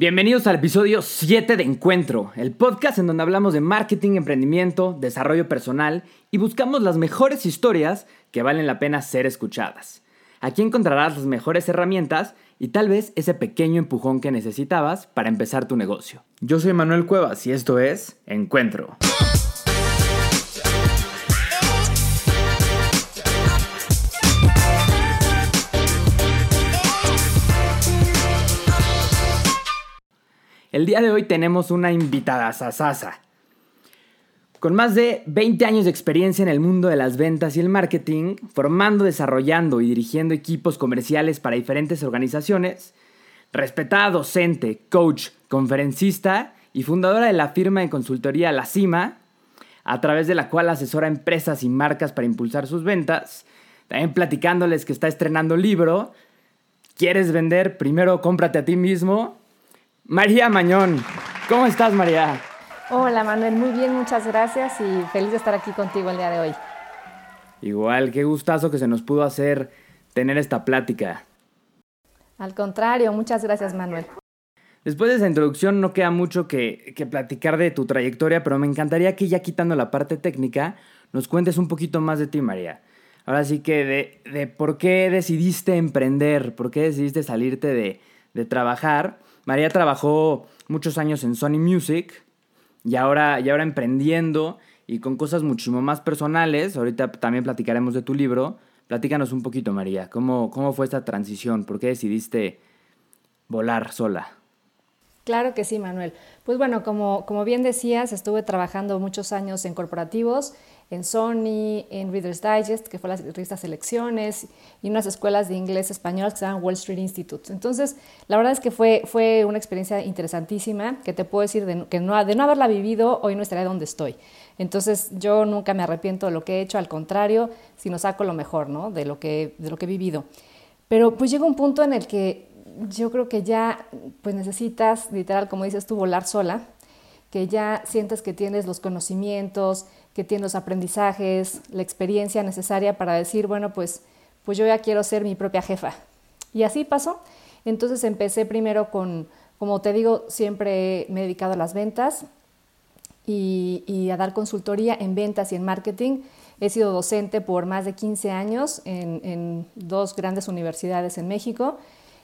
Bienvenidos al episodio 7 de Encuentro, el podcast en donde hablamos de marketing, emprendimiento, desarrollo personal y buscamos las mejores historias que valen la pena ser escuchadas. Aquí encontrarás las mejores herramientas y tal vez ese pequeño empujón que necesitabas para empezar tu negocio. Yo soy Manuel Cuevas y esto es Encuentro. El día de hoy tenemos una invitada sasasa. Con más de 20 años de experiencia en el mundo de las ventas y el marketing, formando, desarrollando y dirigiendo equipos comerciales para diferentes organizaciones, respetada docente, coach, conferencista y fundadora de la firma de consultoría La Cima, a través de la cual asesora empresas y marcas para impulsar sus ventas, también platicándoles que está estrenando libro. ¿Quieres vender? Primero cómprate a ti mismo María Mañón. ¿Cómo estás, María? Hola, Manuel. Muy bien, muchas gracias y feliz de estar aquí contigo el día de hoy. Igual, qué gustazo que se nos pudo hacer tener esta plática. Al contrario, muchas gracias, Manuel. Después de esa introducción no queda mucho que, que, platicar de tu trayectoria, pero me encantaría que ya quitando la parte técnica, nos cuentes un poquito más de ti, María. Ahora sí que de, de por qué decidiste emprender, por qué decidiste salirte de, de trabajar María trabajó muchos años en Sony Music y ahora, y ahora emprendiendo y con cosas muchísimo más personales. Ahorita también platicaremos de tu libro. Platícanos un poquito, María. ¿Cómo, cómo fue esta transición? ¿Por qué decidiste volar sola? Claro que sí, Manuel. Pues bueno, como, como bien decías, estuve trabajando muchos años en corporativos en Sony, en Reader's Digest, que fue la revista Selecciones, y unas escuelas de inglés español que se llaman Wall Street Institute. Entonces, la verdad es que fue, fue una experiencia interesantísima, que te puedo decir de, que no, de no haberla vivido, hoy no estaría donde estoy. Entonces, yo nunca me arrepiento de lo que he hecho, al contrario, sino saco lo mejor ¿no? de, lo que, de lo que he vivido. Pero pues llega un punto en el que yo creo que ya pues necesitas, literal, como dices tú, volar sola, que ya sientes que tienes los conocimientos, que tiene los aprendizajes, la experiencia necesaria para decir, bueno, pues, pues yo ya quiero ser mi propia jefa. Y así pasó. Entonces empecé primero con, como te digo, siempre me he dedicado a las ventas y, a dar consultoría en ventas y en marketing. He sido docente por más de 15 años en, dos grandes universidades en México.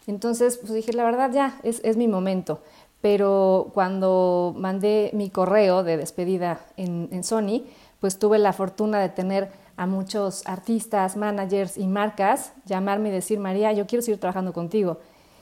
Entonces, pues dije, la verdad ya, es, es mi momento pero cuando mandé mi correo de despedida en, Sony, pues tuve la fortuna de tener a muchos artistas, managers y marcas llamarme y decir, María, yo quiero seguir trabajando contigo.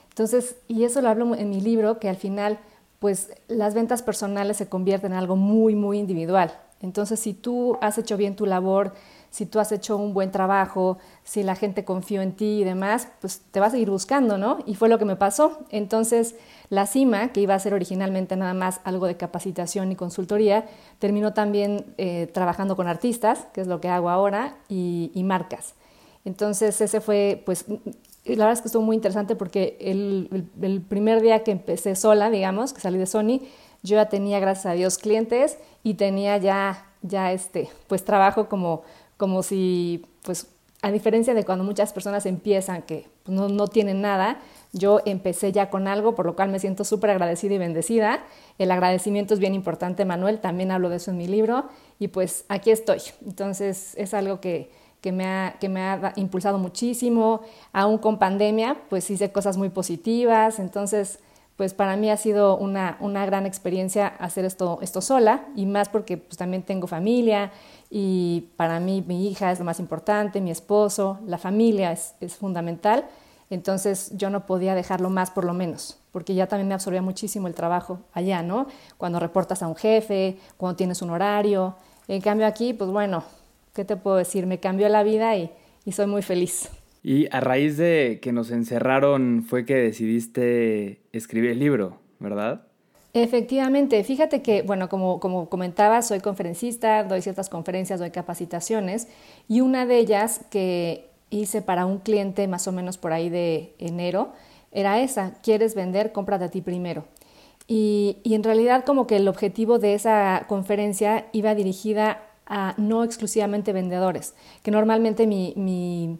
Entonces, y eso lo hablo en mi libro, que al final, pues las ventas personales se convierten en algo muy, muy individual. Entonces, si tú has hecho bien tu labor, si tú has hecho un buen trabajo, si la gente confió en ti y demás, pues te vas a seguir buscando, ¿no? Y fue lo que me pasó. Entonces, la CIMA, que iba a ser originalmente nada más algo de capacitación y consultoría, terminó también eh, trabajando con artistas, que es lo que hago ahora, y, marcas. Entonces ese fue, pues, la verdad es que estuvo muy interesante porque el, primer día que empecé sola, digamos, que salí de Sony, yo ya tenía, gracias a Dios, clientes y tenía ya, ya este, pues, trabajo como, como si, pues, a diferencia de cuando muchas personas empiezan que no, no tienen nada, yo empecé ya con algo, por lo cual me siento súper agradecida y bendecida. El agradecimiento es bien importante, Manuel, también hablo de eso en mi libro y pues aquí estoy. Entonces es algo que, me, ha, que me ha impulsado muchísimo, aún con pandemia, pues hice cosas muy positivas, entonces pues para mí ha sido una, una gran experiencia hacer esto, esto sola y más porque pues también tengo familia y para mí mi hija es lo más importante, mi esposo, la familia es, es fundamental. Entonces yo no podía dejarlo más por lo menos, porque ya también me absorbía muchísimo el trabajo allá, ¿no? Cuando reportas a un jefe, cuando tienes un horario. En cambio aquí, pues bueno, ¿qué te puedo decir? Me cambió la vida y, soy muy feliz. Y a raíz de que nos encerraron fue que decidiste escribir el libro, ¿verdad? Efectivamente, fíjate que, bueno, como, como comentaba, soy conferencista, doy ciertas conferencias, doy capacitaciones y una de ellas que hice para un cliente más o menos por ahí de enero era esa, quieres vender, cómprate a ti primero. Y, en realidad como que el objetivo de esa conferencia iba dirigida a no exclusivamente vendedores, que normalmente mi, mi,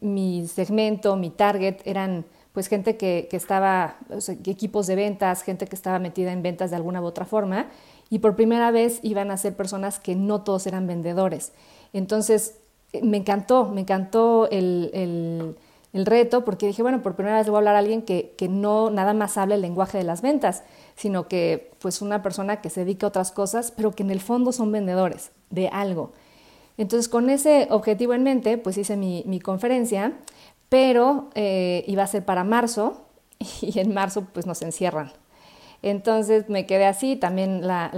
mi segmento, mi target eran pues gente que, estaba, equipos de ventas, gente que estaba metida en ventas de alguna u otra forma, y por primera vez iban a ser personas que no todos eran vendedores. Entonces, eh, me encantó, me encantó el, reto, porque dije, bueno, por primera vez le voy a hablar a alguien que, que no nada más hable el lenguaje de las ventas, sino que pues una persona que se dedica a otras cosas, pero que en el fondo son vendedores de algo. Entonces, con ese objetivo en mente, pues hice mi, conferencia, pero eh, iba a ser para marzo y en marzo pues nos encierran. Entonces me quedé así, también la,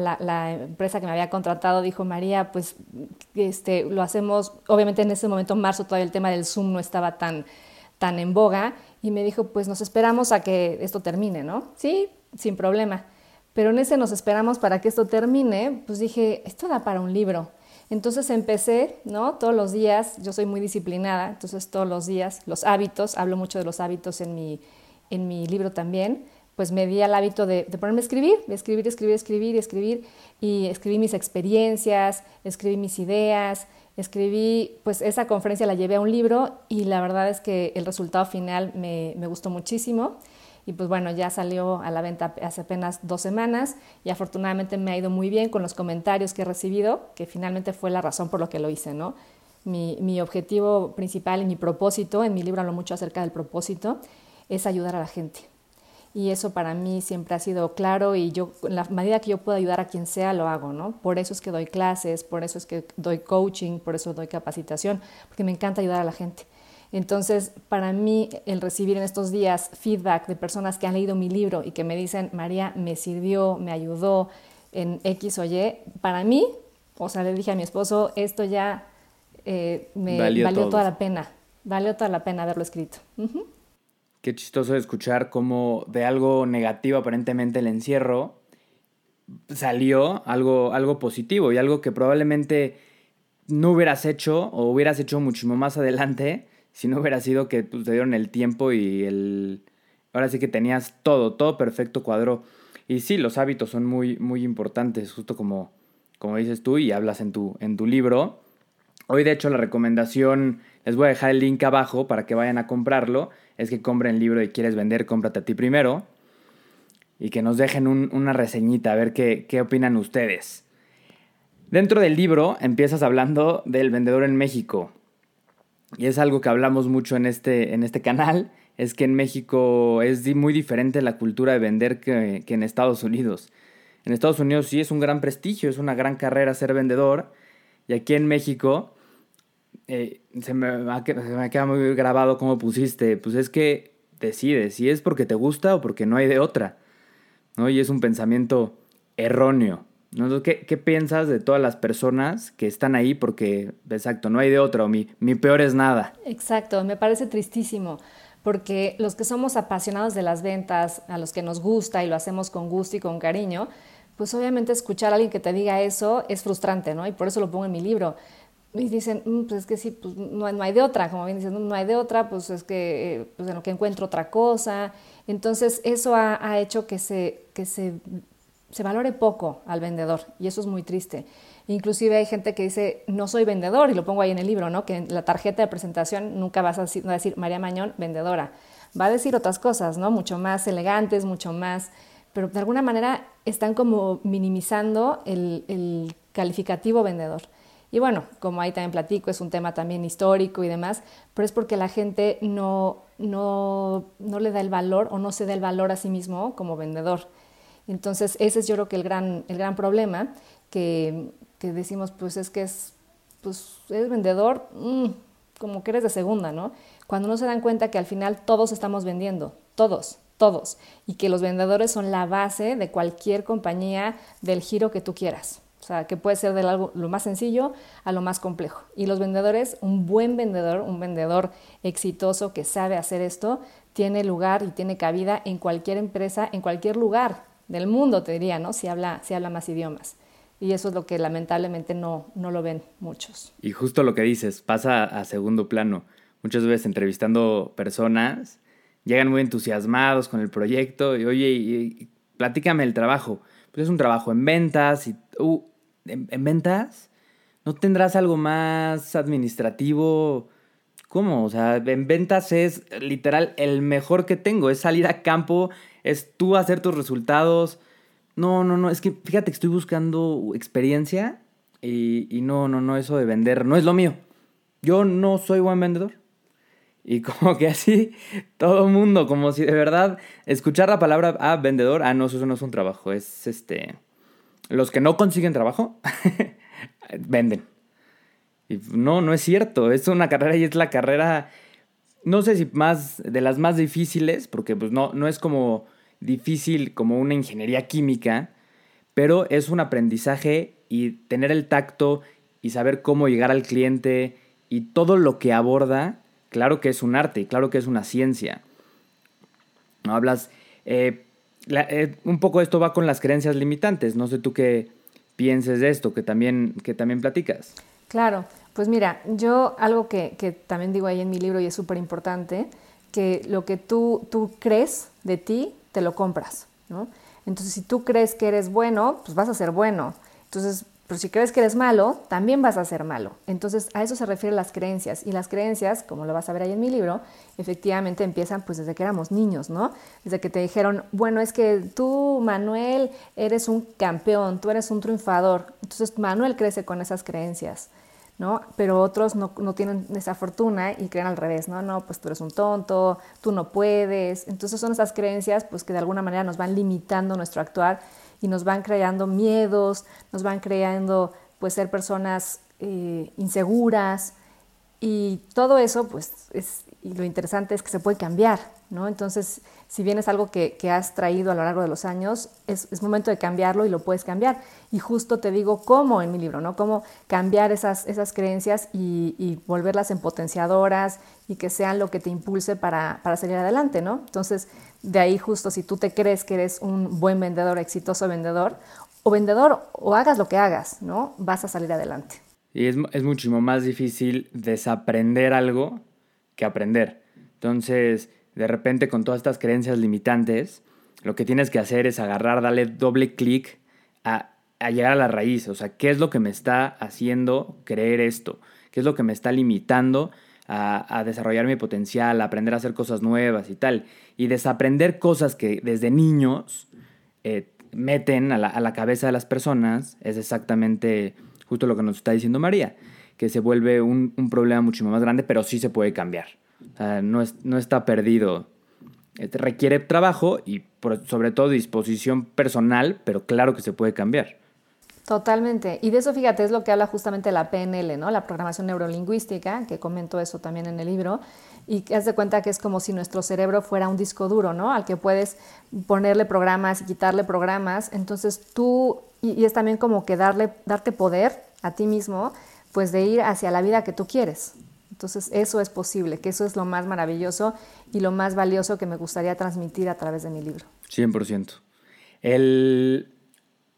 empresa que me había contratado dijo, María, pues este, lo hacemos, obviamente en ese momento, en marzo, todavía el tema del Zoom no estaba tan, tan en boga, y me dijo, pues nos esperamos a que esto termine, ¿no? Sí, sin problema. Pero en ese nos esperamos para que esto termine, pues dije, esto da para un libro. Entonces empecé, ¿no? Todos los días, yo soy muy disciplinada, entonces todos los días, los hábitos, hablo mucho de los hábitos en mi, en mi libro también, pues me di al hábito de, ponerme a escribir, de escribir, escribir, escribir, escribir, y escribí mis experiencias, escribí mis ideas, escribí, pues esa conferencia la llevé a un libro y la verdad es que el resultado final me, me gustó muchísimo y pues bueno, ya salió a la venta hace apenas dos semanas y afortunadamente me ha ido muy bien con los comentarios que he recibido, que finalmente fue la razón por lo que lo hice, ¿no? Mi, mi objetivo principal y mi propósito, en mi libro hablo mucho acerca del propósito, es ayudar a la gente. Y eso para mí siempre ha sido claro y yo, en la medida que yo pueda ayudar a quien sea, lo hago, ¿no? Por eso es que doy clases, por eso es que doy coaching, por eso doy capacitación, porque me encanta ayudar a la gente. Entonces, para mí, el recibir en estos días feedback de personas que han leído mi libro y que me dicen, María, me sirvió, me ayudó en X o Y, para mí, o sea, le dije a mi esposo, esto ya eh, me valió, toda la pena, valió toda la pena haberlo escrito. Qué chistoso escuchar cómo de algo negativo aparentemente el encierro salió algo, algo positivo y algo que probablemente no hubieras hecho o hubieras hecho muchísimo más adelante si no hubiera sido que pues, te dieron el tiempo y el... Ahora sí que tenías todo, todo perfecto cuadro. Y sí, los hábitos son muy, muy importantes, justo como, como dices tú y hablas en tu, en tu libro. Hoy, de hecho, la recomendación, les voy a dejar el link abajo para que vayan a comprarlo, es que compren el libro y quieres vender, cómprate a ti primero. Y que nos dejen una reseñita, a ver qué, qué opinan ustedes. Dentro del libro empiezas hablando del vendedor en México y es algo que hablamos mucho en este, en este canal, es que en México es muy diferente la cultura de vender que, en Estados Unidos. En Estados Unidos sí es un gran prestigio, es una gran carrera ser vendedor, y aquí en México eh, se, me, se me queda muy grabado como pusiste, pues es que decides si es porque te gusta o porque no hay de otra, ¿no? Y es un pensamiento erróneo. ¿Qué, piensas de todas las personas que están ahí? Porque, exacto, no hay de otra, mi, mi peor es nada. Exacto, me parece tristísimo, porque los que somos apasionados de las ventas, a los que nos gusta y lo hacemos con gusto y con cariño, pues obviamente escuchar a alguien que te diga eso es frustrante, ¿no? Y por eso lo pongo en mi libro. Y dicen, mm, pues es que sí, pues no, hay de otra, como bien dicen, no, hay de otra, pues es que pues en lo que encuentro otra cosa. Entonces eso ha, ha hecho que se, que se se valore poco al vendedor y eso es muy triste. Inclusive hay gente que dice, no soy vendedor, y lo pongo ahí en el libro, ¿no? que en la tarjeta de presentación nunca vas a decir, María Mañón, vendedora. Va a decir otras cosas, ¿no? Mucho más elegantes, mucho más... Pero de alguna manera están como minimizando el, el calificativo vendedor. Y bueno, como ahí también platico, es un tema también histórico y demás, pero es porque la gente no, no, no le da el valor o no se da el valor a sí mismo como vendedor. Entonces, ese es yo creo que el gran, el gran problema, que, decimos, pues es que es, pues, es vendedor, mm, como que eres de segunda, ¿no? Cuando no se dan cuenta que al final todos estamos vendiendo, todos, todos, y que los vendedores son la base de cualquier compañía del giro que tú quieras. O sea, que puede ser de algo, lo más sencillo a lo más complejo. Y los vendedores, un buen vendedor, un vendedor exitoso que sabe hacer esto, tiene lugar y tiene cabida en cualquier empresa, en cualquier lugar del mundo, te diría, ¿no? Si habla, si habla más idiomas. Y eso es lo que lamentablemente no, no lo ven muchos. Y justo lo que dices, pasa a segundo plano. Muchas veces entrevistando personas, llegan muy entusiasmados con el proyecto y, oye, platícame el trabajo. Pues es un trabajo en ventas y... Uh, ¿en, ventas? ¿No tendrás algo más administrativo? ¿Cómo? O sea, en ventas es literal el mejor que tengo. Es salir a campo, es tú hacer tus resultados. No, no, no. Es que fíjate que estoy buscando experiencia y, y no, no, no. Eso de vender no es lo mío. Yo no soy buen vendedor. Y como que así, todo mundo, como si de verdad escuchar la palabra, ah, vendedor, ah, no, eso no es un trabajo, es este... Los que no consiguen trabajo, venden. Y no, no es cierto, es una carrera y es la carrera, no sé si más, de las más difíciles, porque pues no, no es como difícil como una ingeniería química, pero es un aprendizaje y tener el tacto y saber cómo llegar al cliente y todo lo que aborda Claro que es un arte, claro que es una ciencia. No hablas. Eh, eh, un poco esto va con las creencias limitantes. No sé tú qué pienses de esto, que también, que también platicas. Claro, pues mira, yo algo que, también digo ahí en mi libro y es súper importante, que lo que tú, tú crees de ti, te lo compras, ¿no? Entonces, si tú crees que eres bueno, pues vas a ser bueno. Entonces, pero si crees que eres malo, también vas a ser malo. Entonces a eso se refieren las creencias. Y las creencias, como lo vas a ver ahí en mi libro, efectivamente empiezan pues desde que éramos niños, ¿no? Desde que te dijeron, bueno, es que tú, Manuel, eres un campeón, tú eres un triunfador. Entonces Manuel crece con esas creencias. ¿No? Pero otros no, no, tienen esa fortuna y creen al revés, ¿no? No, pues tú eres un tonto, tú no puedes. Entonces son esas creencias pues que de alguna manera nos van limitando nuestro actuar y nos van creando miedos, nos van creando pues ser personas eh, inseguras y todo eso pues es, y lo interesante es que se puede cambiar, ¿no? Entonces, si bien es algo que, has traído a lo largo de los años, es, momento de cambiarlo y lo puedes cambiar. Y justo te digo cómo en mi libro, ¿no? Cómo cambiar esas, esas creencias y, volverlas en potenciadoras y que sean lo que te impulse para, para salir adelante, ¿no? Entonces, de ahí justo si tú te crees que eres un buen vendedor, exitoso vendedor, o vendedor, o hagas lo que hagas, ¿no? Vas a salir adelante. Y es, es muchísimo más difícil desaprender algo que aprender. Entonces, de repente con todas estas creencias limitantes, lo que tienes que hacer es agarrar, darle doble clic a, a, llegar a la raíz. O sea, ¿qué es lo que me está haciendo creer esto? ¿Qué es lo que me está limitando a, desarrollar mi potencial, a aprender a hacer cosas nuevas y tal. Y desaprender cosas que desde niños eh, meten a la, cabeza de las personas es exactamente justo lo que nos está diciendo María, que se vuelve un, problema mucho más grande, pero sí se puede cambiar. no, no está perdido. Requiere trabajo y sobre todo disposición personal, pero claro que se puede cambiar. Totalmente. Y de eso, fíjate, es lo que habla justamente la PNL, ¿no? La programación neurolingüística, que comento eso también en el libro, y que haz de cuenta que es como si nuestro cerebro fuera un disco duro, ¿no? Al que puedes ponerle programas y quitarle programas. Entonces tú, y, es también como que darle, darte poder a ti mismo, pues de ir hacia la vida que tú quieres. Entonces eso es posible, que eso es lo más maravilloso y lo más valioso que me gustaría transmitir a través de mi libro. 100%. El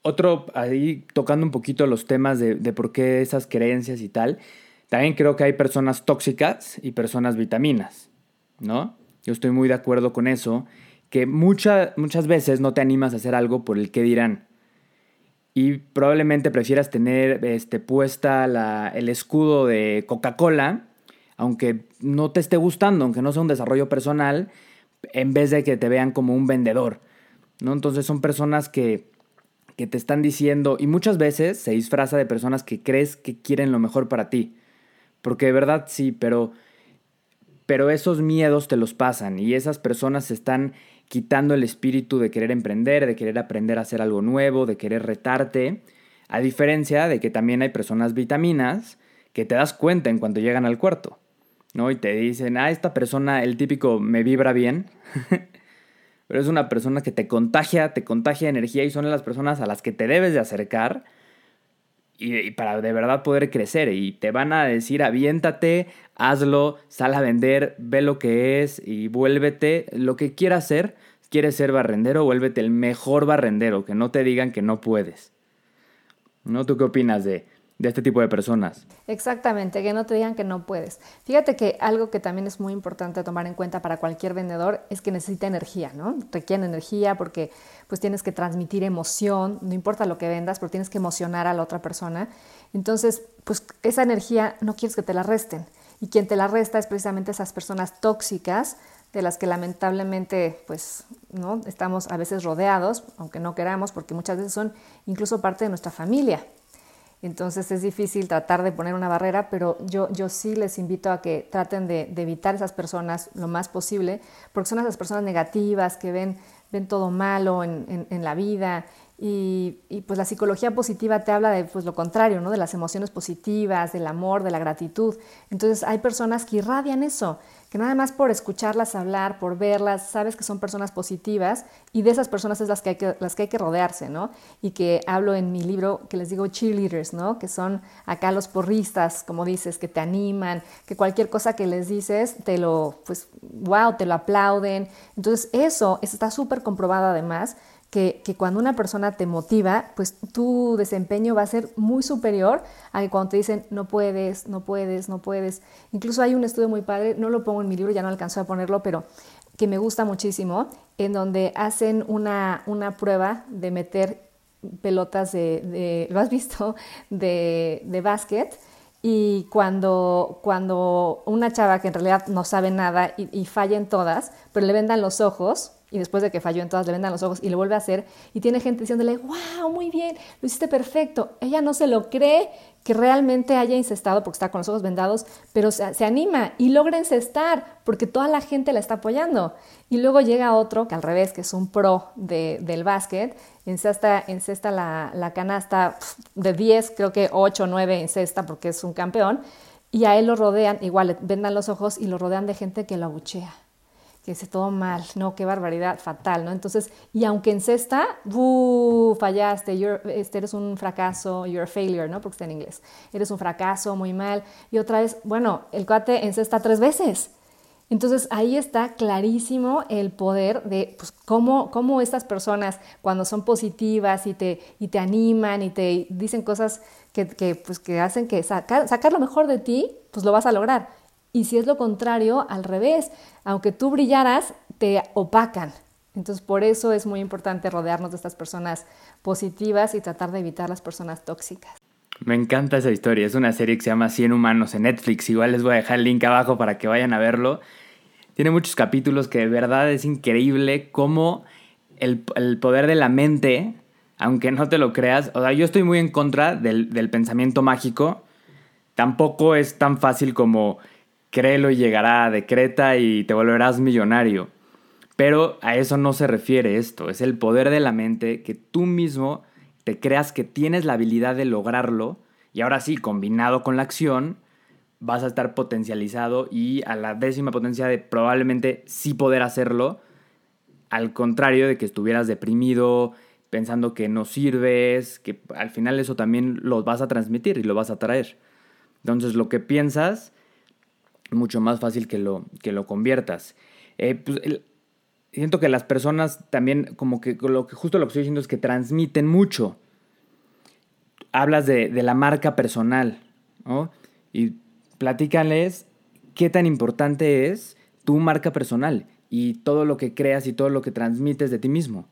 otro, ahí tocando un poquito los temas de, por qué esas creencias y tal, también creo que hay personas tóxicas y personas vitaminas, ¿no? Yo estoy muy de acuerdo con eso, que muchas veces no te animas a hacer algo por el que dirán. Y probablemente prefieras tener este, puesta la, el escudo de Coca-Cola, aunque no te esté gustando, aunque no sea un desarrollo personal, en vez de que te vean como un vendedor, ¿no? Entonces son personas que que te están diciendo, y muchas veces se disfraza de personas que crees que quieren lo mejor para ti. Porque de verdad sí, pero, pero esos miedos te los pasan y esas personas están quitando el espíritu de querer emprender, de querer aprender a hacer algo nuevo, de querer retarte. A diferencia de que también hay personas vitaminas que te das cuenta en cuanto llegan al cuarto, ¿no? Y te dicen, ah, esta persona, el típico me vibra bien. pero es una persona que te contagia, te contagia energía y son las personas a las que te debes de acercar y, para de verdad poder crecer. Y te van a decir, aviéntate, hazlo, sal a vender, ve lo que es y vuélvete lo que quieras ser. Quieres ser barrendero, vuélvete el mejor barrendero, que no te digan que no puedes. ¿No? ¿Tú qué opinas de, de este tipo de personas. Exactamente, que no te digan que no puedes. Fíjate que algo que también es muy importante tomar en cuenta para cualquier vendedor es que necesita energía, ¿no? Requiere energía porque pues tienes que transmitir emoción, no importa lo que vendas, pero tienes que emocionar a la otra persona. Entonces, pues esa energía no quieres que te la resten. y quien te la resta es precisamente esas personas tóxicas de las que lamentablemente pues no estamos a veces rodeados, aunque no queramos, porque muchas veces son incluso parte de nuestra familia. Entonces es difícil tratar de poner una barrera, pero yo, yo sí les invito a que traten de, evitar esas personas lo más posible, porque son esas personas negativas que ven, ven todo malo en, en la vida y, pues la psicología positiva te habla de pues, lo contrario, ¿no? de las emociones positivas, del amor, de la gratitud. Entonces hay personas que irradian eso, que nada más por escucharlas hablar, por verlas, sabes que son personas positivas y de esas personas es las que hay que, las que, hay que rodearse, ¿no? Y que hablo en mi libro que les digo cheerleaders, ¿no? Que son acá los porristas, como dices, que te animan, que cualquier cosa que les dices te lo, pues, wow, te lo aplauden. Entonces eso está súper comprobado además que, cuando una persona te motiva, pues tu desempeño va a ser muy superior a que cuando te dicen no puedes, no puedes, no puedes. Incluso hay un estudio muy padre, no lo pongo en mi libro, ya no alcanzó a ponerlo, pero que me gusta muchísimo, en donde hacen una, una prueba de meter pelotas de, ¿lo has visto?, de, de básquet. Y cuando, cuando una chava que en realidad no sabe nada y, y falla en todas, pero le vendan los ojos, y después de que falló en todas le vendan los ojos y lo vuelve a hacer y tiene gente diciéndole, wow, muy bien, lo hiciste perfecto. Ella no se lo cree que realmente haya incestado porque está con los ojos vendados, pero se, anima y logra incestar porque toda la gente la está apoyando. Y luego llega otro que al revés, que es un pro del básquet, incesta, incesta la, la canasta de 10, creo que 8 o 9 incesta porque es un campeón, y a él lo rodean, igual le vendan los ojos y lo rodean de gente que lo abuchea que todo mal, no, qué barbaridad, fatal, ¿no? Entonces, y aunque en cesta, fallaste, este, eres un fracaso, you're a failure, ¿no? Porque está en inglés, eres un fracaso, muy mal, y otra vez, bueno, el cuate en cesta tres veces. Entonces ahí está clarísimo el poder de pues, cómo, cómo, estas personas cuando son positivas y te, y te animan y te dicen cosas que, pues, que hacen que sacar, sacar lo mejor de ti, pues lo vas a lograr. Y si es lo contrario, al revés, aunque tú brillaras, te opacan. Entonces, por eso es muy importante rodearnos de estas personas positivas y tratar de evitar las personas tóxicas. Me encanta esa historia. Es una serie que se llama 100 Humanos en Netflix. Igual les voy a dejar el link abajo para que vayan a verlo. Tiene muchos capítulos que de verdad es increíble cómo el, poder de la mente, aunque no te lo creas, o sea, yo estoy muy en contra del, del pensamiento mágico. Tampoco es tan fácil como créelo y llegará, decreta y te volverás millonario. Pero a eso no se refiere esto, es el poder de la mente que tú mismo te creas que tienes la habilidad de lograrlo y ahora sí, combinado con la acción, vas a estar potencializado y a la décima potencia de probablemente sí poder hacerlo, al contrario de que estuvieras deprimido, pensando que no sirves, que al final eso también lo vas a transmitir y lo vas a traer. Entonces lo que piensas mucho más fácil que lo, que lo conviertas. Eh, pues, siento que las personas también, como que, lo que justo lo que estoy diciendo es que transmiten mucho. Hablas de, la marca personal, ¿no? Y platícales qué tan importante es tu marca personal y todo lo que creas y todo lo que transmites de ti mismo.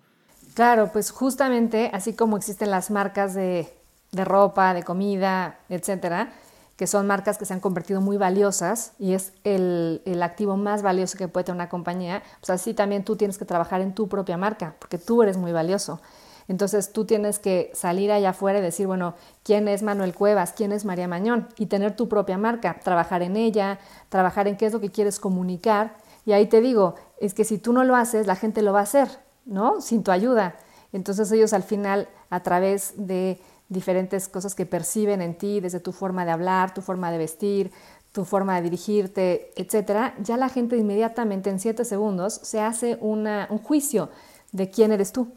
Claro, pues justamente así como existen las marcas de, de ropa, de comida, etcétera, que son marcas que se han convertido muy valiosas y es el, activo más valioso que puede tener una compañía, pues así también tú tienes que trabajar en tu propia marca, porque tú eres muy valioso. Entonces tú tienes que salir allá afuera y decir, bueno, ¿quién es Manuel Cuevas? ¿Quién es María Mañón? Y tener tu propia marca, trabajar en ella, trabajar en qué es lo que quieres comunicar. Y ahí te digo, es que si tú no lo haces, la gente lo va a hacer, ¿no? Sin tu ayuda. Entonces ellos al final, a través de diferentes cosas que perciben en ti, desde tu forma de hablar, tu forma de vestir, tu forma de dirigirte, etcétera, ya la gente inmediatamente en siete segundos se hace un juicio de quién eres tú.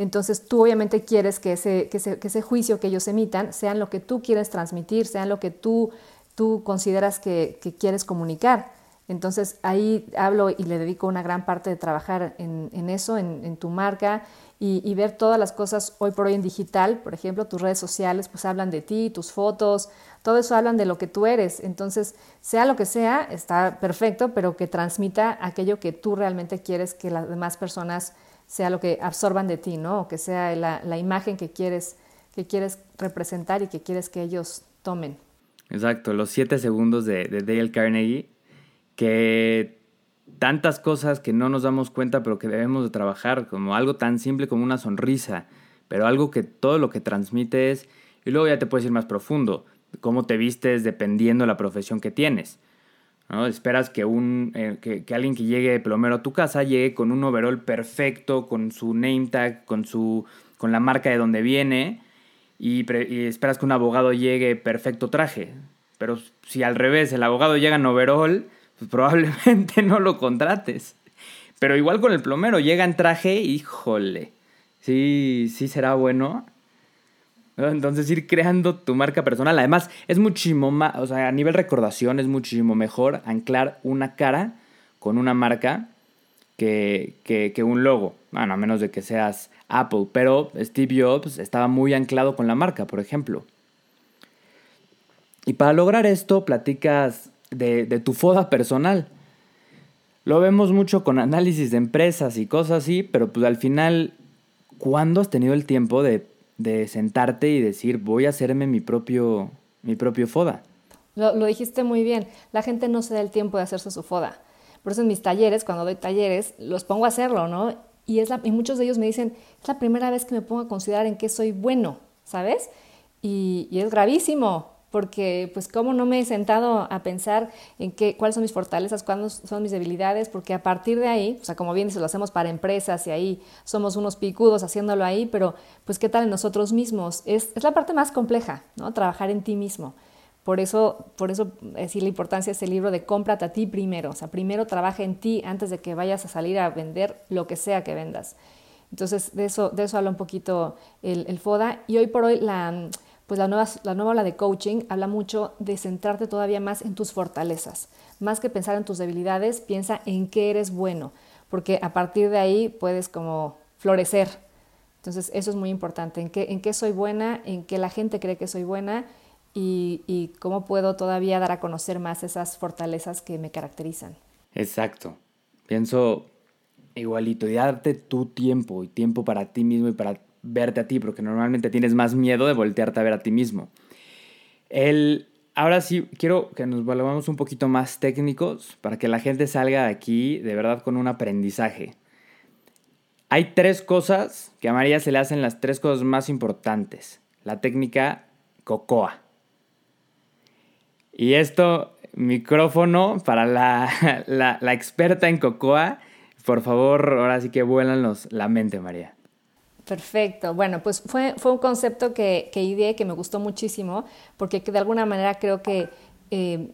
Entonces tú obviamente quieres que ese, que ese, juicio que ellos emitan sean lo que tú quieres transmitir, sean lo que tú, tú consideras que, quieres comunicar. Entonces ahí hablo y le dedico una gran parte de trabajar en, eso, en, tu marca y, ver todas las cosas hoy por hoy en digital, por ejemplo, tus redes sociales pues hablan de ti, tus fotos, todo eso hablan de lo que tú eres. Entonces, sea lo que sea, está perfecto, pero que transmita aquello que tú realmente quieres que las demás personas sea lo que absorban de ti, ¿no? Que sea la, la imagen que quieres, que quieres representar y que quieres que ellos tomen. Exacto, los siete segundos de, de Dale Carnegie, que tantas cosas que no nos damos cuenta pero que debemos de trabajar, como algo tan simple como una sonrisa, pero algo que todo lo que transmites, y luego ya te puedes ir más profundo, cómo te vistes dependiendo de la profesión que tienes. ¿no? Esperas que, un, eh, que, alguien que llegue de plomero a tu casa llegue con un overall perfecto, con su name tag, con, su, con la marca de donde viene, y, y esperas que un abogado llegue perfecto traje. Pero si al revés, el abogado llega en overall, probablemente no lo contrates. Pero igual con el plomero, llega en traje, híjole, sí, sí será bueno. Entonces ir creando tu marca personal. Además, es muchísimo más, o sea, a nivel recordación es muchísimo mejor anclar una cara con una marca que, que, que, un logo. Bueno, a menos de que seas Apple. Pero Steve Jobs estaba muy anclado con la marca, por ejemplo. Y para lograr esto, platicas de, tu foda personal. Lo vemos mucho con análisis de empresas y cosas así, pero pues al final, ¿cuándo has tenido el tiempo de, sentarte y decir, voy a hacerme mi propio, mi propio foda? Lo, dijiste muy bien, la gente no se da el tiempo de hacerse su foda. Por eso en mis talleres, cuando doy talleres, los pongo a hacerlo, ¿no? Y, es y muchos de ellos me dicen, es la primera vez que me pongo a considerar en qué soy bueno, ¿sabes? Y, y es gravísimo, porque pues cómo no me he sentado a pensar en qué, cuáles son mis fortalezas, cuáles son mis debilidades, porque a partir de ahí, o sea, como bien dice, lo hacemos para empresas y ahí somos unos picudos haciéndolo ahí, pero pues qué tal en nosotros mismos. Es, la parte más compleja, ¿no? Trabajar en ti mismo. Por eso, por eso decir la importancia de ese libro de cómprate a ti primero, o sea, primero trabaja en ti antes de que vayas a salir a vender lo que sea que vendas. Entonces, de eso, de eso habla un poquito el, el FODA. Y hoy por hoy la pues la nueva, la nueva ola de coaching habla mucho de centrarte todavía más en tus fortalezas. Más que pensar en tus debilidades, piensa en qué eres bueno, porque a partir de ahí puedes como florecer. Entonces eso es muy importante, en qué, en qué soy buena, en qué la gente cree que soy buena y, cómo puedo todavía dar a conocer más esas fortalezas que me caracterizan. Exacto. Pienso igualito y darte tu tiempo y tiempo para ti mismo y para verte a ti, porque normalmente tienes más miedo de voltearte a ver a ti mismo. El, ahora sí, quiero que nos volvamos un poquito más técnicos para que la gente salga de aquí de verdad con un aprendizaje. Hay tres cosas que a María se le hacen las tres cosas más importantes. La técnica COCOA. Y esto, micrófono para la, la, experta en COCOA. Por favor, ahora sí que vuelan la mente, María. Perfecto. Bueno, pues fue, fue un concepto que, que ideé que me gustó muchísimo porque de alguna manera creo que eh,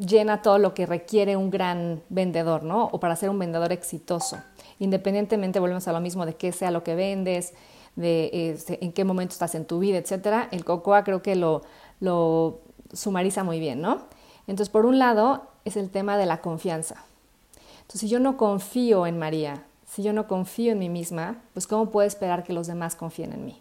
llena todo lo que requiere un gran vendedor, ¿no? O para ser un vendedor exitoso. Independientemente, volvemos a lo mismo de qué sea lo que vendes, de este, en qué momento estás en tu vida, etcétera. El COCOA creo que lo, lo sumariza muy bien, ¿no? Entonces, por un lado, es el tema de la confianza. Entonces, si yo no confío en María, si yo no confío en mí misma, pues ¿cómo puedo esperar que los demás confíen en mí?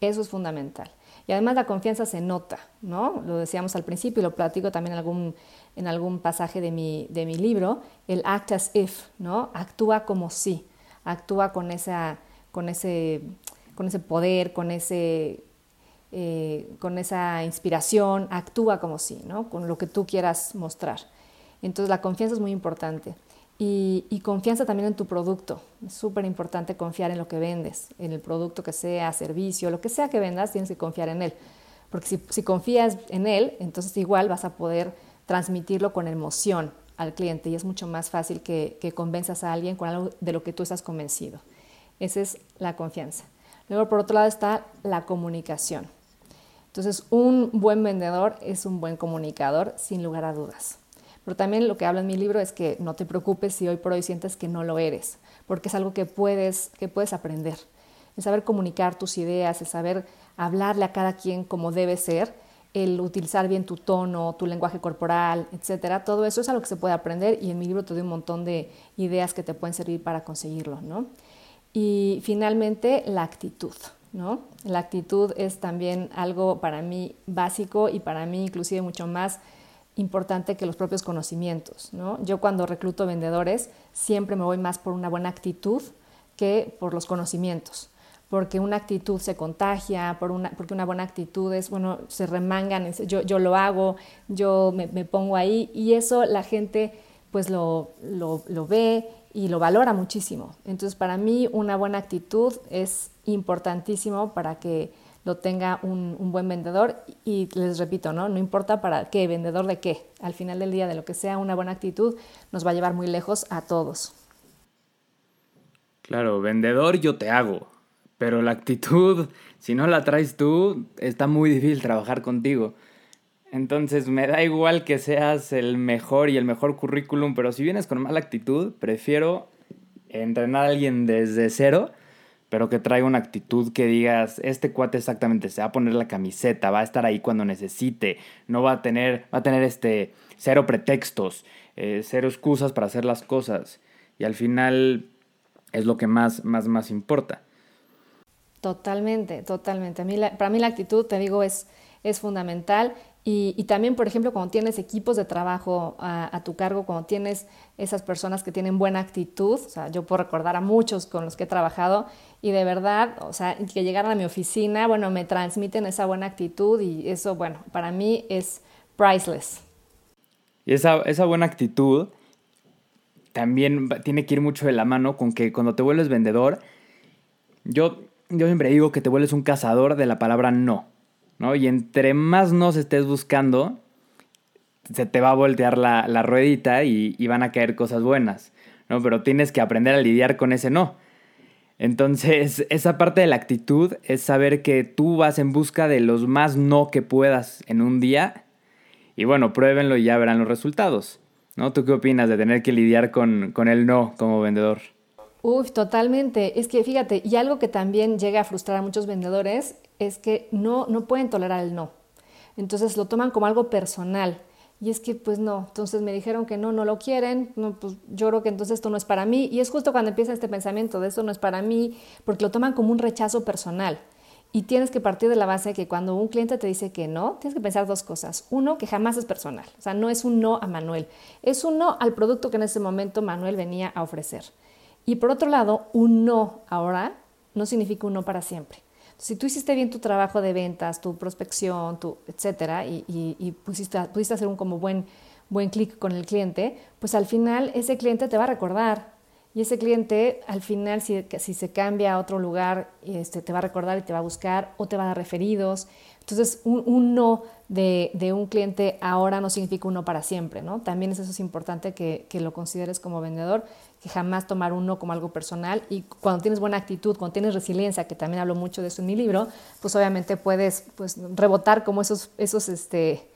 Eso es fundamental. Y además la confianza se nota, ¿no? Lo decíamos al principio y lo platico también en algún, en algún pasaje de mi, de mi libro, el act as if, ¿no? Actúa como si, actúa con, esa, con, ese, con ese poder, con, ese, eh, con esa inspiración, actúa como si, ¿no? Con lo que tú quieras mostrar. Entonces la confianza es muy importante. Y, confianza también en tu producto. Es súper importante confiar en lo que vendes, en el producto que sea, servicio, lo que sea que vendas, tienes que confiar en él. Porque si, confías en él, entonces igual vas a poder transmitirlo con emoción al cliente y es mucho más fácil que, que convenzas a alguien con algo de lo que tú estás convencido. Esa es la confianza. Luego, por otro lado, está la comunicación. Entonces, un buen vendedor es un buen comunicador, sin lugar a dudas. Pero también lo que habla en mi libro es que no te preocupes si hoy por hoy sientes que no lo eres, porque es algo que puedes, que puedes aprender. El saber comunicar tus ideas, el saber hablarle a cada quien como debe ser, el utilizar bien tu tono, tu lenguaje corporal, etcétera, todo eso es algo que se puede aprender y en mi libro te doy un montón de ideas que te pueden servir para conseguirlo, ¿no? Y finalmente, la actitud, ¿no? La actitud es también algo para mí básico y para mí inclusive mucho más importante que los propios conocimientos. ¿no? Yo cuando recluto vendedores siempre me voy más por una buena actitud que por los conocimientos, porque una actitud se contagia, porque una buena actitud es, bueno, se remangan, yo, yo lo hago, yo me, pongo ahí y eso la gente pues lo, lo, lo, ve y lo valora muchísimo. Entonces para mí una buena actitud es importantísimo para que lo tenga un, un, buen vendedor y les repito, ¿no? no importa para qué, vendedor de qué, al final del día de lo que sea una buena actitud nos va a llevar muy lejos a todos. Claro, vendedor yo te hago, pero la actitud, si no la traes tú, está muy difícil trabajar contigo. Entonces me da igual que seas el mejor y el mejor currículum, pero si vienes con mala actitud, prefiero entrenar a alguien desde cero, pero que traiga una actitud que digas, este cuate exactamente se va a poner la camiseta, va a estar ahí cuando necesite, no va a tener, va a tener este cero pretextos, eh, cero excusas para hacer las cosas. Y al final es lo que más, más, más importa. Totalmente, totalmente. A mí para mí la actitud, te digo, es, es fundamental. Y, también, por ejemplo, cuando tienes equipos de trabajo a, tu cargo, cuando tienes esas personas que tienen buena actitud, o sea, yo puedo recordar a muchos con los que he trabajado y de verdad, o sea, que llegaran a mi oficina, bueno, me transmiten esa buena actitud y eso, bueno, para mí es priceless. Y esa, esa buena actitud también tiene que ir mucho de la mano con que cuando te vuelves vendedor, yo yo siempre digo que te vuelves un cazador de la palabra no, ¿no? Y entre más nos estés buscando, se te va a voltear la, ruedita y, van a caer cosas buenas, ¿no? Pero tienes que aprender a lidiar con ese no. Entonces, esa parte de la actitud es saber que tú vas en busca de los más no que puedas en un día. Y bueno, pruébenlo y ya verán los resultados. ¿No? ¿Tú qué opinas de tener que lidiar con, con el no como vendedor? Uf, totalmente. Es que fíjate, y algo que también llega a frustrar a muchos vendedores es que no, no pueden tolerar el no. Entonces lo toman como algo personal. Y es que pues no, entonces me dijeron que no, no lo quieren, no, pues yo creo que entonces esto no es para mí. Y es justo cuando empieza este pensamiento de esto no es para mí, porque lo toman como un rechazo personal. Y tienes que partir de la base que cuando un cliente te dice que no, tienes que pensar dos cosas. Uno, que jamás es personal. O sea, no es un no a Manuel, es un no al producto que en ese momento Manuel venía a ofrecer. Y por otro lado, un no ahora no significa un no para siempre. Si tú hiciste bien tu trabajo de ventas, tu prospección, tu, etcétera, y, y, pusiste, pudiste hacer un como buen, buen clic con el cliente, pues al final ese cliente te va a recordar. Y ese cliente, al final, si, si se cambia a otro lugar, este, te va a recordar y te va a buscar o te va a dar referidos. Entonces, un, no de, de, un cliente ahora no significa un no para siempre, ¿no? También eso es importante que, que lo consideres como vendedor que jamás tomar un no como algo personal y cuando tienes buena actitud, cuando tienes resiliencia, que también hablo mucho de eso en mi libro, pues obviamente puedes pues, rebotar como esos, esos, este,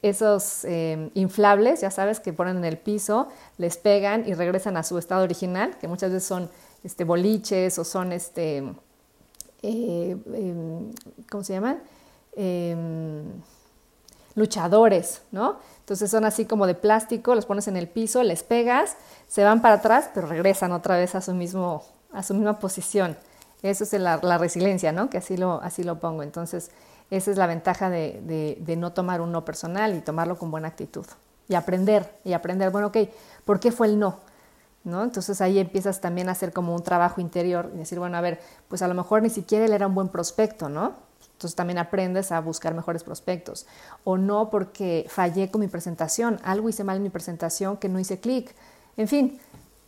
esos eh, inflables, ya sabes, que ponen en el piso, les pegan y regresan a su estado original, que muchas veces son este, boliches o son, este, eh, em, ¿cómo se llaman? Luchadores, ¿no? Entonces son así como de plástico, los pones en el piso, les pegas, se van para atrás, pero regresan otra vez a su, mismo, a su misma posición. Eso es la, resiliencia, ¿no? Que así lo, así lo pongo. Entonces, esa es la ventaja de, de, no tomar un no personal y tomarlo con buena actitud. Y aprender, y aprender, bueno, ok, ¿por qué fue el no? ¿No? Entonces ahí empiezas también a hacer como un trabajo interior y decir, bueno, a ver, pues a lo mejor ni siquiera él era un buen prospecto, ¿no? Entonces también aprendes a buscar mejores prospectos. O no porque fallé con mi presentación, algo hice mal en mi presentación que no hice clic. En fin,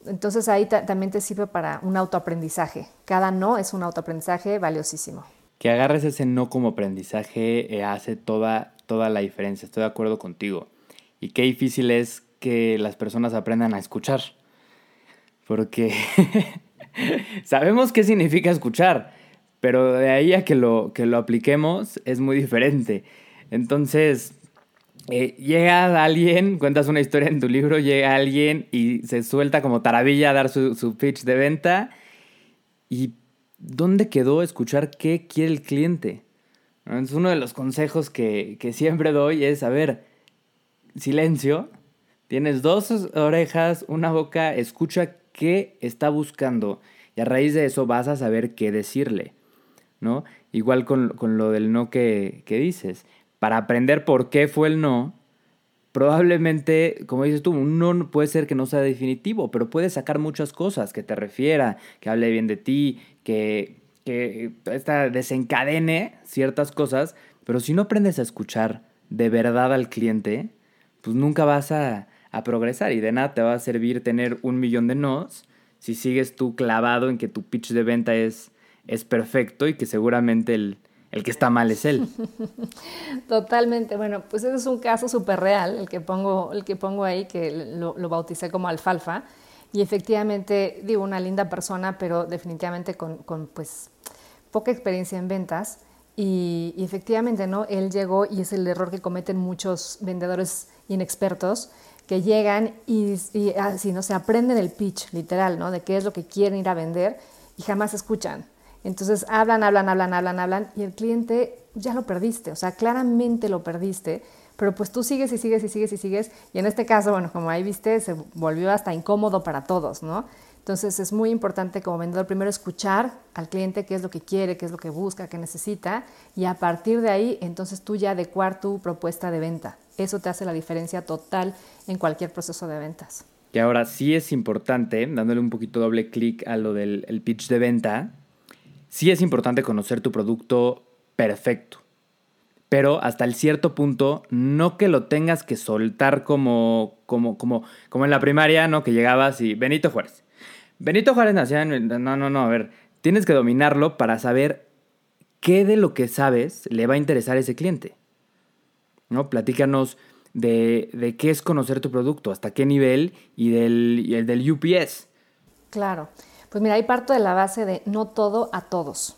entonces ahí también te sirve para un autoaprendizaje. Cada no es un autoaprendizaje valiosísimo. Que agarres ese no como aprendizaje eh, hace toda, toda la diferencia. Estoy de acuerdo contigo. Y qué difícil es que las personas aprendan a escuchar. Porque sabemos qué significa escuchar pero de ahí a que lo, que lo apliquemos es muy diferente. Entonces, eh, llega alguien, cuentas una historia en tu libro, llega alguien y se suelta como taravilla a dar su, pitch de venta. ¿Y dónde quedó escuchar qué quiere el cliente? Entonces, uno de los consejos que, que siempre doy es, a ver, silencio, tienes dos orejas, una boca, escucha qué está buscando y a raíz de eso vas a saber qué decirle. ¿No? Igual con, lo del no que, dices. Para aprender por qué fue el no, probablemente, como dices tú, un no puede ser que no sea definitivo, pero puede sacar muchas cosas, que te refiera, que hable bien de ti, que, que esta desencadene ciertas cosas, pero si no aprendes a escuchar de verdad al cliente, pues nunca vas a, a progresar y de nada te va a servir tener un millón de nos si sigues tú clavado en que tu pitch de venta es, es perfecto y que seguramente el, el que está mal es él. Totalmente. Bueno, pues ese es un caso súper real, el que pongo, el que pongo ahí, que lo, lo, bauticé como alfalfa. Y efectivamente, digo, una linda persona, pero definitivamente con, con pues poca experiencia en ventas. Y, y, efectivamente, ¿no? Él llegó y es el error que cometen muchos vendedores inexpertos que llegan y, y así, ¿no? Se aprenden el pitch, literal, ¿no? De qué es lo que quieren ir a vender y jamás escuchan. Entonces hablan, hablan, hablan, hablan, hablan y el cliente ya lo perdiste, o sea, claramente lo perdiste, pero pues tú sigues y sigues y sigues y sigues y en este caso, bueno, como ahí viste, se volvió hasta incómodo para todos, ¿no? Entonces es muy importante como vendedor primero escuchar al cliente qué es lo que quiere, qué es lo que busca, qué necesita y a partir de ahí entonces tú ya adecuar tu propuesta de venta. Eso te hace la diferencia total en cualquier proceso de ventas. Y ahora sí es importante, dándole un poquito doble clic a lo del pitch de venta, sí es importante conocer tu producto perfecto. Pero hasta el cierto punto, no que lo tengas que soltar como, como, como, como en la primaria, ¿no? Que llegabas y Benito Juárez. Benito Juárez nació en... No, no, no, a ver. Tienes que dominarlo para saber qué de lo que sabes le va a interesar a ese cliente. ¿No? Platícanos de, de qué es conocer tu producto, hasta qué nivel y del, y el del UPS. Claro. Pues mira, ahí parto de la base de no todo a todos.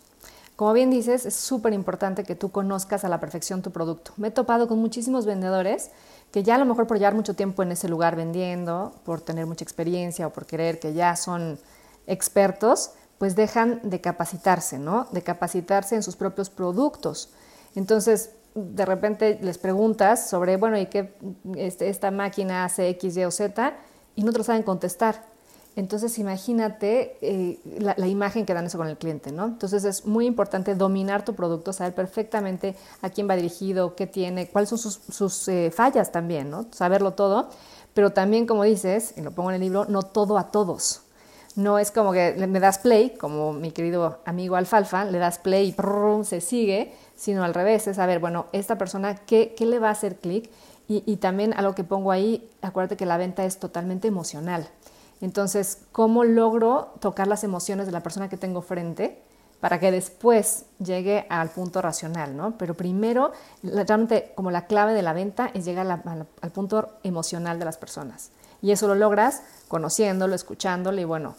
Como bien dices, es súper importante que tú conozcas a la perfección tu producto. Me he topado con muchísimos vendedores que ya a lo mejor por llevar mucho tiempo en ese lugar vendiendo, por tener mucha experiencia o por querer que ya son expertos, pues dejan de capacitarse, ¿no? De capacitarse en sus propios productos. Entonces, de repente les preguntas sobre, bueno, ¿y qué este, esta máquina hace X, Y o Z? Y no te lo saben contestar. Entonces imagínate eh, la, imagen que dan eso con el cliente, ¿no? Entonces es muy importante dominar tu producto, saber perfectamente a quién va dirigido, qué tiene, cuáles son sus, eh, fallas también, ¿no? Saberlo todo, pero también, como dices, y lo pongo en el libro, no todo a todos. No es como que me das play, como mi querido amigo Alfalfa, le das play y se sigue, sino al revés, es saber, bueno, esta persona, ¿qué, le va a hacer clic? Y, y también a lo que pongo ahí, acuérdate que la venta es totalmente emocional. Entonces, ¿cómo logro tocar las emociones de la persona que tengo frente para que después llegue al punto racional, ¿no? Pero primero, realmente como la clave de la venta es llegar al punto emocional de las personas. Y eso lo logras conociéndolo, escuchándolo y bueno,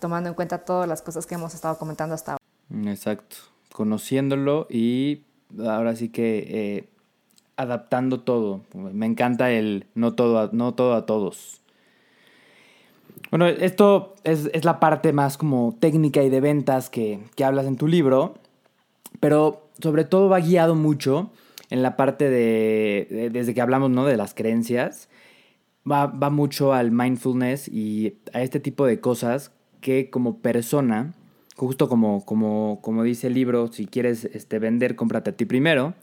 tomando en cuenta todas las cosas que hemos estado comentando hasta ahora. Exacto, conociéndolo y ahora sí que eh, adaptando todo. Me encanta el no todo no todo a todos. Bueno, esto es, la parte más como técnica y de ventas que, hablas en tu libro, pero sobre todo va guiado mucho en la parte de, desde que hablamos, ¿no? De las creencias, va, va mucho al mindfulness y a este tipo de cosas que como persona, justo como, como, como dice el libro, si quieres este, vender, cómprate a ti primero,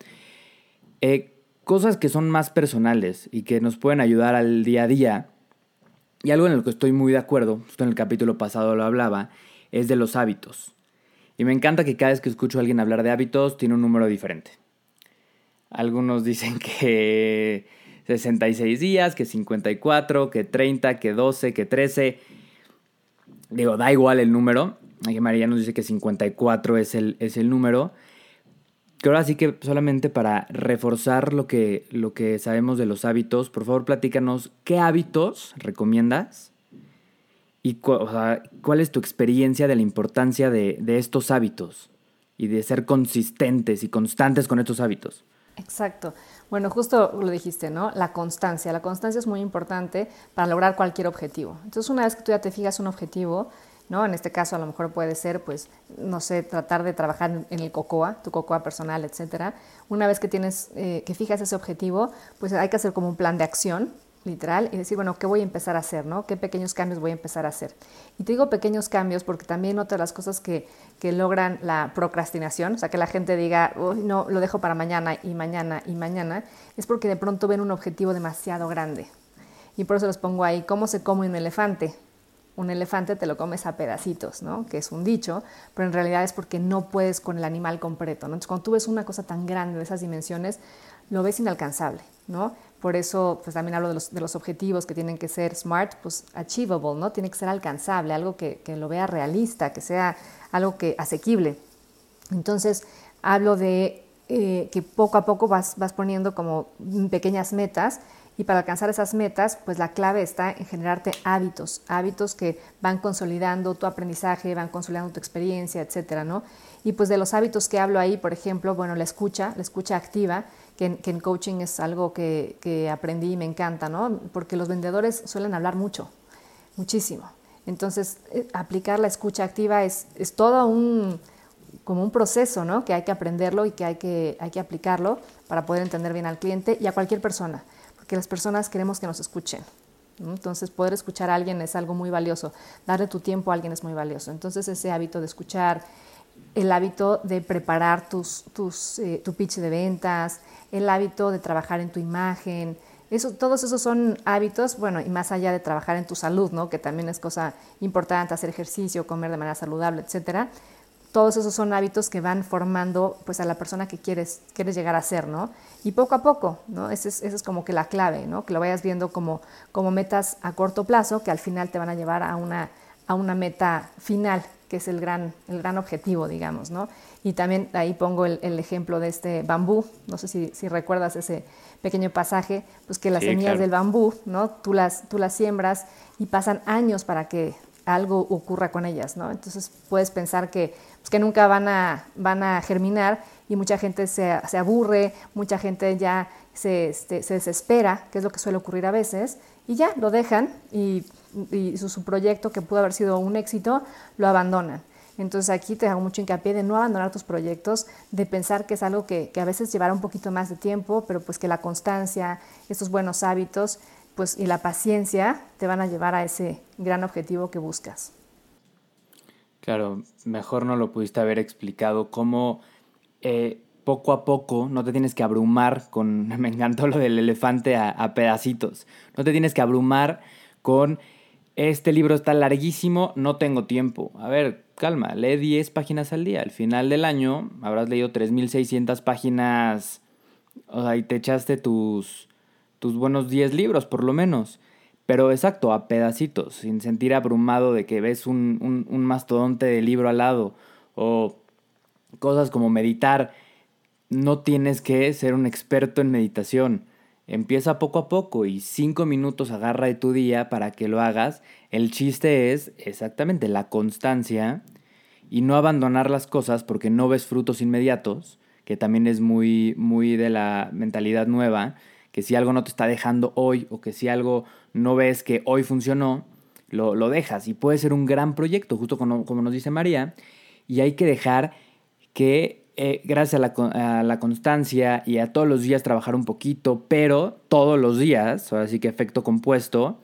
eh, cosas que son más personales y que nos pueden ayudar al día a día y algo en lo que estoy muy de acuerdo, justo en el capítulo pasado lo hablaba, es de los hábitos. Y me encanta que cada vez que escucho a alguien hablar de hábitos tiene un número diferente. Algunos dicen que 66 días, que 54, que 30, que 12, que 13. Digo, da igual el número. Aquí María nos dice que 54 es el, es el número que ahora sí que solamente para reforzar lo que, lo que sabemos de los hábitos, por favor platícanos qué hábitos recomiendas y cuál es tu experiencia de la importancia de, de estos hábitos y de ser consistentes y constantes con estos hábitos. Exacto. Bueno, justo lo dijiste, ¿no? La constancia. La constancia es muy importante para lograr cualquier objetivo. Entonces, una vez que tú ya te fijas un objetivo, ¿no? En este caso a lo mejor puede ser, pues, no sé, tratar de trabajar en el COCOA, tu COCOA personal, etcétera. Una vez que tienes, eh, que fijas ese objetivo, pues hay que hacer como un plan de acción, literal, y decir, bueno, ¿qué voy a empezar a hacer, no? ¿Qué pequeños cambios voy a empezar a hacer? Y te digo pequeños cambios porque también otra de las cosas que, que logran la procrastinación, o sea, que la gente diga, no, lo dejo para mañana y mañana y mañana, es porque de pronto ven un objetivo demasiado grande. Y por eso les pongo ahí, ¿cómo se come un elefante? Un elefante te lo comes a pedacitos, ¿no? Que es un dicho, pero en realidad es porque no puedes con el animal completo, ¿no? Entonces, cuando tú ves una cosa tan grande de esas dimensiones, lo ves inalcanzable, ¿no? Por eso, pues también hablo de los, objetivos que tienen que ser smart, pues achievable, ¿no? Tiene que ser alcanzable, algo que, que lo vea realista, que sea algo que asequible. Entonces, hablo de eh, que poco a poco vas, vas poniendo como pequeñas metas y para alcanzar esas metas, pues la clave está en generarte hábitos, hábitos que van consolidando tu aprendizaje, van consolidando tu experiencia, etcétera, ¿no? Y pues de los hábitos que hablo ahí, por ejemplo, bueno, la escucha, la escucha activa, que en, coaching es algo que, que, aprendí y me encanta, ¿no? Porque los vendedores suelen hablar mucho, muchísimo. Entonces, eh, aplicar la escucha activa es, es todo un, como un proceso, ¿no? Que hay que aprenderlo y que hay que, hay que aplicarlo para poder entender bien al cliente y a cualquier persona que las personas queremos que nos escuchen. Entonces, poder escuchar a alguien es algo muy valioso. Darle tu tiempo a alguien es muy valioso. Entonces, ese hábito de escuchar, el hábito de preparar tus, tus, eh, tu pitch de ventas, el hábito de trabajar en tu imagen, eso, todos esos son hábitos, bueno, y más allá de trabajar en tu salud, ¿no? que también es cosa importante, hacer ejercicio, comer de manera saludable, etcétera todos esos son hábitos que van formando pues a la persona que quieres, quieres llegar a ser, ¿no? Y poco a poco, ¿no? Esa es, es, como que la clave, ¿no? Que lo vayas viendo como, como metas a corto plazo que al final te van a llevar a una, a una meta final, que es el gran, el gran objetivo, digamos, ¿no? Y también ahí pongo el, el ejemplo de este bambú, no sé si, si, recuerdas ese pequeño pasaje, pues que las semillas del bambú, ¿no? Tú las, tú las siembras y pasan años para que algo ocurra con ellas, ¿no? Entonces puedes pensar que que nunca van a, van a germinar y mucha gente se, se aburre, mucha gente ya se, este, se, desespera, que es lo que suele ocurrir a veces, y ya lo dejan y, y su, su, proyecto que pudo haber sido un éxito lo abandonan. Entonces aquí te hago mucho hincapié de no abandonar tus proyectos, de pensar que es algo que, que, a veces llevará un poquito más de tiempo, pero pues que la constancia, estos buenos hábitos pues, y la paciencia te van a llevar a ese gran objetivo que buscas. Claro, mejor no lo pudiste haber explicado cómo eh, poco a poco no te tienes que abrumar con, me encantó lo del elefante a, pedacitos, no te tienes que abrumar con, este libro está larguísimo, no tengo tiempo. A ver, calma, lee 10 páginas al día, al final del año habrás leído 3.600 páginas, o sea, y te echaste tus, tus buenos 10 libros por lo menos. Pero exacto, a pedacitos, sin sentir abrumado de que ves un, un, mastodonte de libro al lado o cosas como meditar. No tienes que ser un experto en meditación. Empieza poco a poco y cinco minutos agarra de tu día para que lo hagas. El chiste es exactamente la constancia y no abandonar las cosas porque no ves frutos inmediatos, que también es muy, muy de la mentalidad nueva, que si algo no te está dejando hoy o que si algo no ves que hoy funcionó, lo, lo dejas y puede ser un gran proyecto, justo como, nos dice María, y hay que dejar que eh, gracias a la, a la, constancia y a todos los días trabajar un poquito, pero todos los días, ahora sí que efecto compuesto,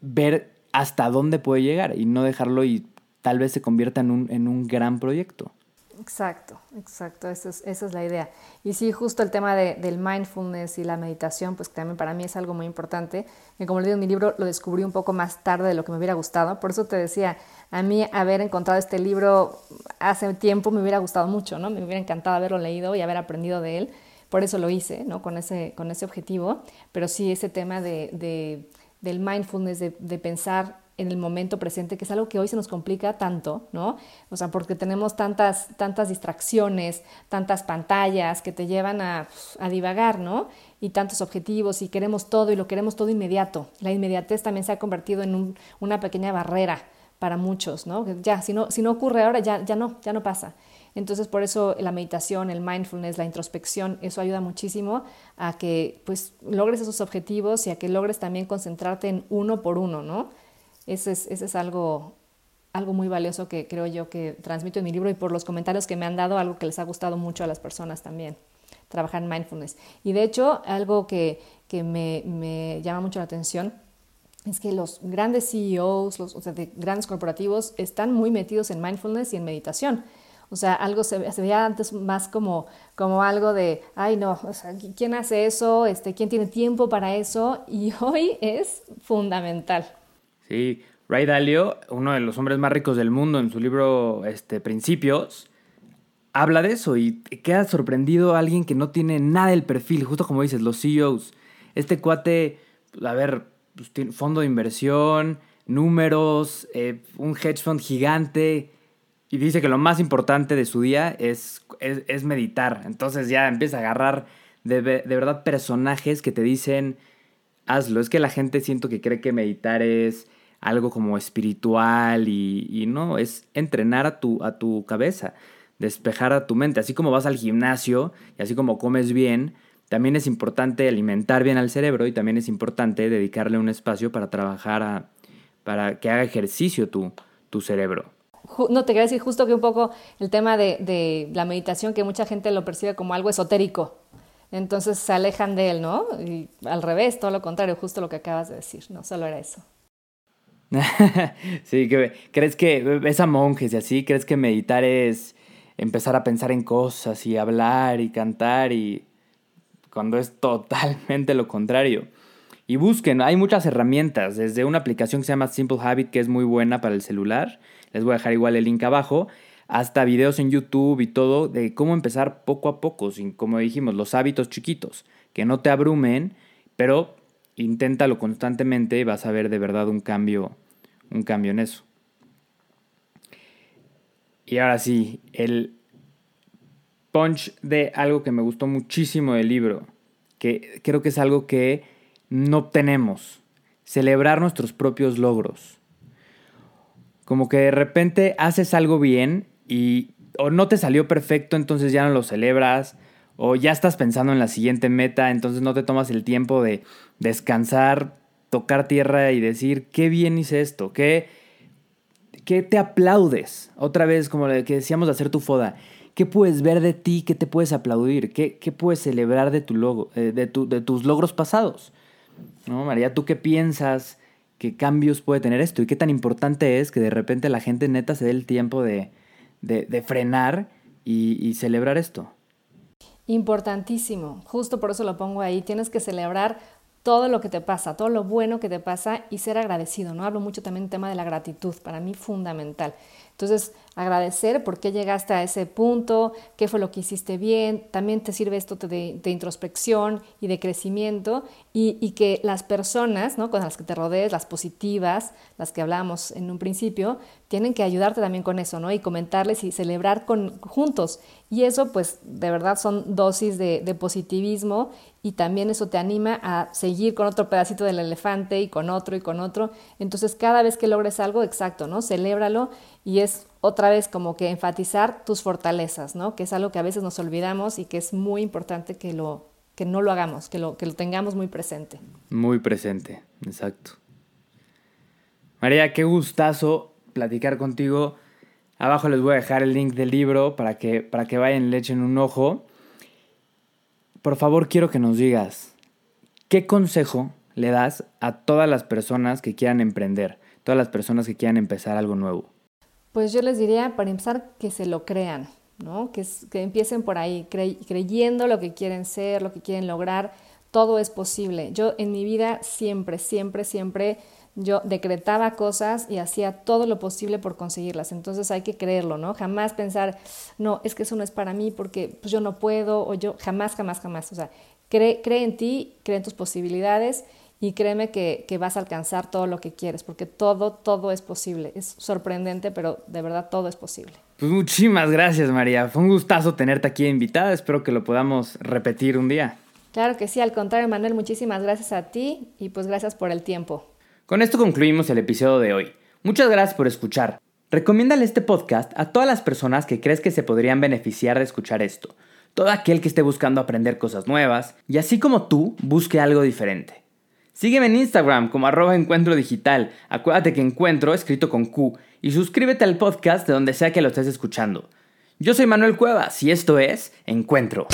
ver hasta dónde puede llegar y no dejarlo y tal vez se convierta en un, en un gran proyecto. Exacto, exacto, esa es, la idea. Y sí, justo el tema de, del mindfulness y la meditación, pues también para mí es algo muy importante, que como le digo en mi libro, lo descubrí un poco más tarde de lo que me hubiera gustado, por eso te decía, a mí haber encontrado este libro hace tiempo me hubiera gustado mucho, ¿no? Me hubiera encantado haberlo leído y haber aprendido de él, por eso lo hice, ¿no? Con ese, con ese objetivo, pero sí ese tema de, de del mindfulness, de pensar en el momento presente, que es algo que hoy se nos complica tanto, ¿no? O sea, porque tenemos tantas, tantas distracciones, tantas pantallas que te llevan a, a, divagar, ¿no? Y tantos objetivos y queremos todo y lo queremos todo inmediato. La inmediatez también se ha convertido en un, una pequeña barrera para muchos, ¿no? Ya, si no, si no ocurre ahora, ya, ya no, ya no pasa. Entonces, por eso la meditación, el mindfulness, la introspección, eso ayuda muchísimo a que pues logres esos objetivos y a que logres también concentrarte en uno por uno, ¿no? Ese es, algo, muy valioso que creo yo que transmito en mi libro y por los comentarios que me han dado, algo que les ha gustado mucho a las personas también, trabajar en mindfulness. Y de hecho, algo que, me, llama mucho la atención es que los grandes CEOs, los, o sea, de grandes corporativos, están muy metidos en mindfulness y en meditación. O sea, algo se, se, veía antes más como, algo de, ay no, ¿quién hace eso? Este, ¿Quién tiene tiempo para eso? Y hoy es fundamental. Sí, Ray Dalio, uno de los hombres más ricos del mundo en su libro este, Principios, habla de eso y queda sorprendido a alguien que no tiene nada del perfil, justo como dices, los CEOs. Este cuate, a ver, pues, fondo de inversión, números, eh, un hedge fund gigante, y dice que lo más importante de su día es, es, meditar. Entonces ya empieza a agarrar de, de, verdad personajes que te dicen, hazlo. Es que la gente siento que cree que meditar es algo como espiritual y, no, es entrenar a tu, a tu cabeza, despejar a tu mente. Así como vas al gimnasio y así como comes bien, también es importante alimentar bien al cerebro y también es importante dedicarle un espacio para trabajar, para que haga ejercicio tu, tu cerebro. No, te quería decir justo que un poco el tema de, de la meditación, que mucha gente lo percibe como algo esotérico. Entonces se alejan de él, ¿no? Y al revés, todo lo contrario, justo lo que acabas de decir, no solo era eso. sí, que, ¿crees que ves a monjes y así? ¿Crees que meditar es empezar a pensar en cosas y hablar y cantar y cuando es totalmente lo contrario? Y busquen, hay muchas herramientas, desde una aplicación que se llama Simple Habit que es muy buena para el celular, les voy a dejar igual el link abajo, hasta videos en YouTube y todo de cómo empezar poco a poco, sin, como dijimos, los hábitos chiquitos, que no te abrumen, pero inténtalo constantemente y vas a ver de verdad un cambio, un cambio en eso. Y ahora sí, el punch de algo que me gustó muchísimo del libro, que creo que es algo que no obtenemos, celebrar nuestros propios logros. Como que de repente haces algo bien y o no te salió perfecto, entonces ya no lo celebras, o ya estás pensando en la siguiente meta, entonces no te tomas el tiempo de descansar, tocar tierra y decir, qué bien hice esto, qué, qué te aplaudes. Otra vez, como que decíamos de hacer tu foda, ¿qué puedes ver de ti? ¿Qué te puedes aplaudir? ¿Qué, qué puedes celebrar de, tu logo, eh, de, tu, de tus logros pasados? ¿No, María? ¿Tú qué piensas? ¿Qué cambios puede tener esto? ¿Y qué tan importante es que de repente la gente neta se dé el tiempo de, de, frenar y celebrar esto? Importantísimo, justo por eso lo pongo ahí, tienes que celebrar todo lo que te pasa, todo lo bueno que te pasa y ser agradecido, ¿no? Hablo mucho también del tema de la gratitud, para mí fundamental. Entonces, agradecer por qué llegaste a ese punto, qué fue lo que hiciste bien, también te sirve esto de, introspección y de crecimiento y, que las personas ¿no? con las que te rodees, las positivas, las que hablábamos en un principio, tienen que ayudarte también con eso, ¿no? Y comentarles y celebrar con, juntos. Y eso, pues, de verdad son dosis de, de positivismo y también eso te anima a seguir con otro pedacito del elefante y con otro y con otro. Entonces, cada vez que logres algo, exacto, ¿no? Celébralo y es otra vez como que enfatizar tus fortalezas, ¿no? Que es algo que a veces nos olvidamos y que es muy importante que, lo, que no lo hagamos, que lo, que lo tengamos muy presente. Muy presente, exacto. María, qué gustazo platicar contigo. Abajo les voy a dejar el link del libro para que, para que vayan le echen un ojo. Por favor, quiero que nos digas, ¿qué consejo le das a todas las personas que quieran emprender, todas las personas que quieran empezar algo nuevo? Pues yo les diría, para empezar, que se lo crean, ¿no? que, empiecen por ahí, creyendo lo que quieren ser, lo que quieren lograr, todo es posible. Yo en mi vida siempre, siempre, siempre yo decretaba cosas y hacía todo lo posible por conseguirlas. Entonces hay que creerlo, ¿no? Jamás pensar, no, es que eso no es para mí porque pues, yo no puedo o yo jamás, jamás, jamás. O sea, cree, cree en ti, cree en tus posibilidades y créeme que, que, vas a alcanzar todo lo que quieres, porque todo, todo es posible. Es sorprendente, pero de verdad todo es posible. Pues muchísimas gracias, María. Fue un gustazo tenerte aquí invitada. Espero que lo podamos repetir un día. Claro que sí, al contrario, Manuel, muchísimas gracias a ti y pues gracias por el tiempo. Con esto concluimos el episodio de hoy. Muchas gracias por escuchar. Recomiéndale este podcast a todas las personas que crees que se podrían beneficiar de escuchar esto. Todo aquel que esté buscando aprender cosas nuevas y así como tú, busque algo diferente. Sígueme en Instagram como arroba encuentro digital. Acuérdate que encuentro escrito con Q. Y suscríbete al podcast de donde sea que lo estés escuchando. Yo soy Manuel Cuevas y esto es Encuentro.